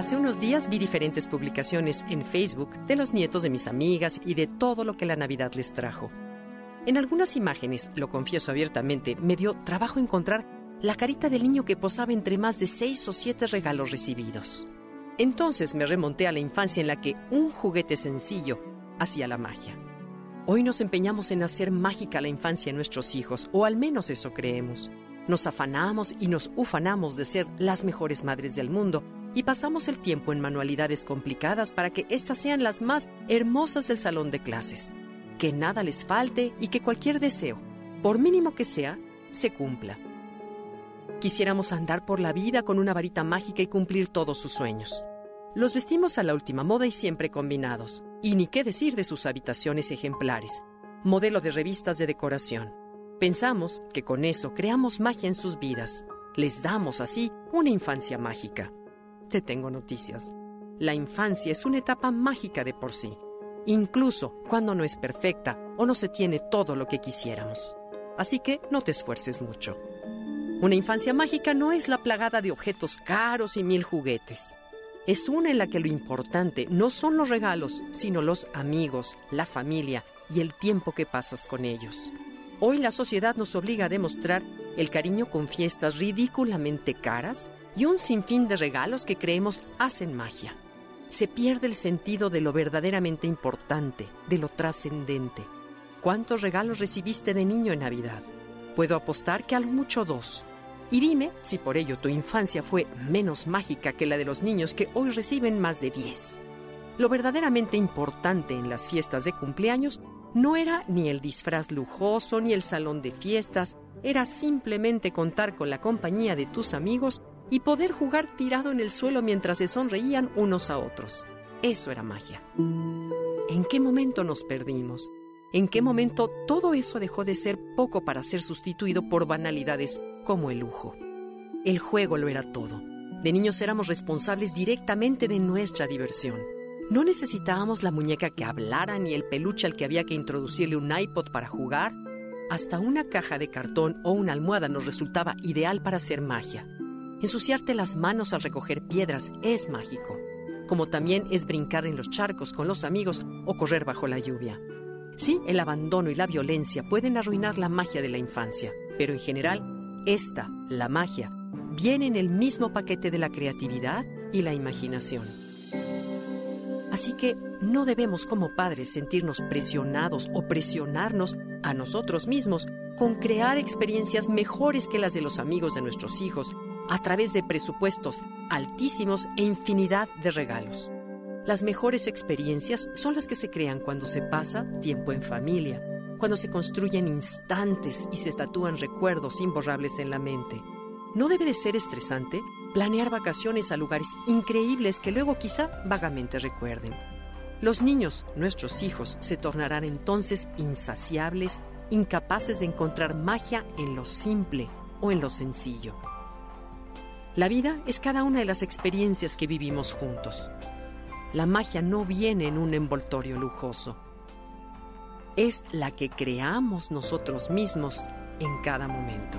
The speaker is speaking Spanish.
Hace unos días vi diferentes publicaciones en Facebook de los nietos de mis amigas y de todo lo que la Navidad les trajo. En algunas imágenes, lo confieso abiertamente, me dio trabajo encontrar la carita del niño que posaba entre más de seis o siete regalos recibidos. Entonces me remonté a la infancia en la que un juguete sencillo hacía la magia. Hoy nos empeñamos en hacer mágica la infancia de nuestros hijos, o al menos eso creemos. Nos afanamos y nos ufanamos de ser las mejores madres del mundo y pasamos el tiempo en manualidades complicadas para que éstas sean las más hermosas del salón de clases. Que nada les falte y que cualquier deseo, por mínimo que sea, se cumpla. Quisiéramos andar por la vida con una varita mágica y cumplir todos sus sueños. Los vestimos a la última moda y siempre combinados. Y ni qué decir de sus habitaciones ejemplares, modelo de revistas de decoración. Pensamos que con eso creamos magia en sus vidas. Les damos así una infancia mágica te tengo noticias. La infancia es una etapa mágica de por sí, incluso cuando no es perfecta o no se tiene todo lo que quisiéramos. Así que no te esfuerces mucho. Una infancia mágica no es la plagada de objetos caros y mil juguetes. Es una en la que lo importante no son los regalos, sino los amigos, la familia y el tiempo que pasas con ellos. Hoy la sociedad nos obliga a demostrar el cariño con fiestas ridículamente caras y un sinfín de regalos que creemos hacen magia. Se pierde el sentido de lo verdaderamente importante, de lo trascendente. ¿Cuántos regalos recibiste de niño en Navidad? Puedo apostar que al mucho dos. Y dime si por ello tu infancia fue menos mágica que la de los niños que hoy reciben más de diez. Lo verdaderamente importante en las fiestas de cumpleaños no era ni el disfraz lujoso ni el salón de fiestas, era simplemente contar con la compañía de tus amigos y poder jugar tirado en el suelo mientras se sonreían unos a otros. Eso era magia. ¿En qué momento nos perdimos? ¿En qué momento todo eso dejó de ser poco para ser sustituido por banalidades como el lujo? El juego lo era todo. De niños éramos responsables directamente de nuestra diversión. No necesitábamos la muñeca que hablara ni el peluche al que había que introducirle un iPod para jugar. Hasta una caja de cartón o una almohada nos resultaba ideal para hacer magia. Ensuciarte las manos al recoger piedras es mágico, como también es brincar en los charcos con los amigos o correr bajo la lluvia. Sí, el abandono y la violencia pueden arruinar la magia de la infancia, pero en general, esta, la magia, viene en el mismo paquete de la creatividad y la imaginación. Así que no debemos como padres sentirnos presionados o presionarnos a nosotros mismos con crear experiencias mejores que las de los amigos de nuestros hijos a través de presupuestos altísimos e infinidad de regalos. Las mejores experiencias son las que se crean cuando se pasa tiempo en familia, cuando se construyen instantes y se tatúan recuerdos imborrables en la mente. ¿No debe de ser estresante planear vacaciones a lugares increíbles que luego quizá vagamente recuerden? Los niños, nuestros hijos, se tornarán entonces insaciables, incapaces de encontrar magia en lo simple o en lo sencillo. La vida es cada una de las experiencias que vivimos juntos. La magia no viene en un envoltorio lujoso. Es la que creamos nosotros mismos en cada momento.